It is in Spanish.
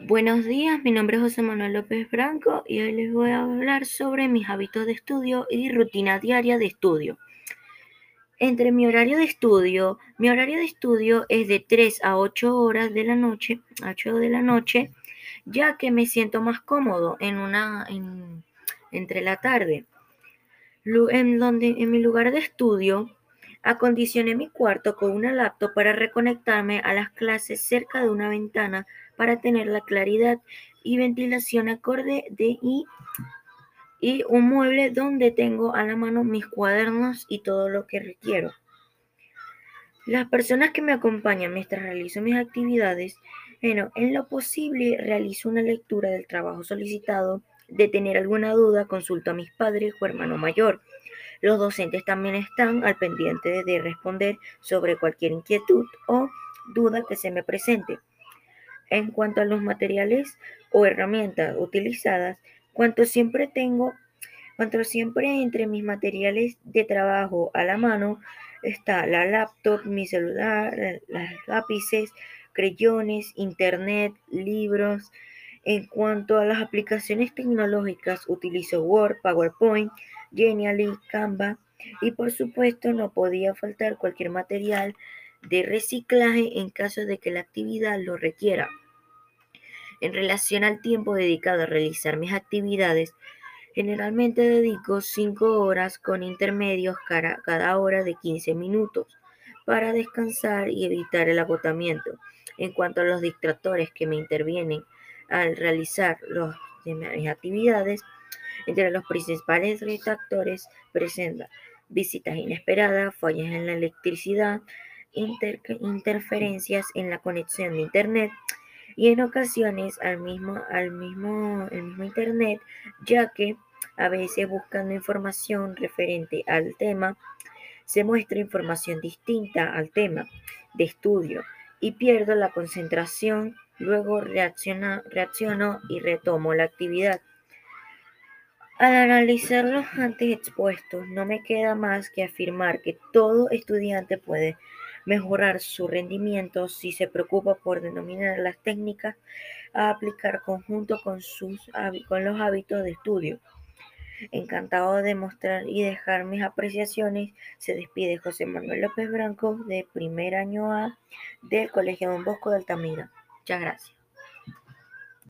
Buenos días, mi nombre es José Manuel López Branco y hoy les voy a hablar sobre mis hábitos de estudio y rutina diaria de estudio. Entre mi horario de estudio, mi horario de estudio es de 3 a 8 horas de la noche, 8 de la noche, ya que me siento más cómodo en una entre la tarde. En donde en mi lugar de estudio Acondicioné mi cuarto con una laptop para reconectarme a las clases cerca de una ventana para tener la claridad y ventilación acorde de y, y un mueble donde tengo a la mano mis cuadernos y todo lo que requiero. Las personas que me acompañan mientras realizo mis actividades, bueno, en lo posible realizo una lectura del trabajo solicitado, de tener alguna duda consulto a mis padres o hermano mayor. Los docentes también están al pendiente de responder sobre cualquier inquietud o duda que se me presente. En cuanto a los materiales o herramientas utilizadas, cuanto siempre tengo, cuanto siempre entre mis materiales de trabajo a la mano está la laptop, mi celular, las lápices, creyones, internet, libros. En cuanto a las aplicaciones tecnológicas, utilizo Word, PowerPoint, Genially, Canva y por supuesto no podía faltar cualquier material de reciclaje en caso de que la actividad lo requiera. En relación al tiempo dedicado a realizar mis actividades, generalmente dedico 5 horas con intermedios cada hora de 15 minutos para descansar y evitar el agotamiento. En cuanto a los distractores que me intervienen al realizar los, mis actividades, entre los principales retractores presenta visitas inesperadas, fallas en la electricidad, interferencias en la conexión de Internet y en ocasiones al mismo, al mismo, el mismo Internet, ya que a veces buscando información referente al tema, se muestra información distinta al tema de estudio y pierdo la concentración, luego reacciono y retomo la actividad. Al analizar los antes expuestos, no me queda más que afirmar que todo estudiante puede mejorar su rendimiento si se preocupa por denominar las técnicas a aplicar conjunto con, sus, con los hábitos de estudio. Encantado de mostrar y dejar mis apreciaciones, se despide José Manuel López Branco de primer año A del Colegio Don Bosco de Altamira. Muchas gracias.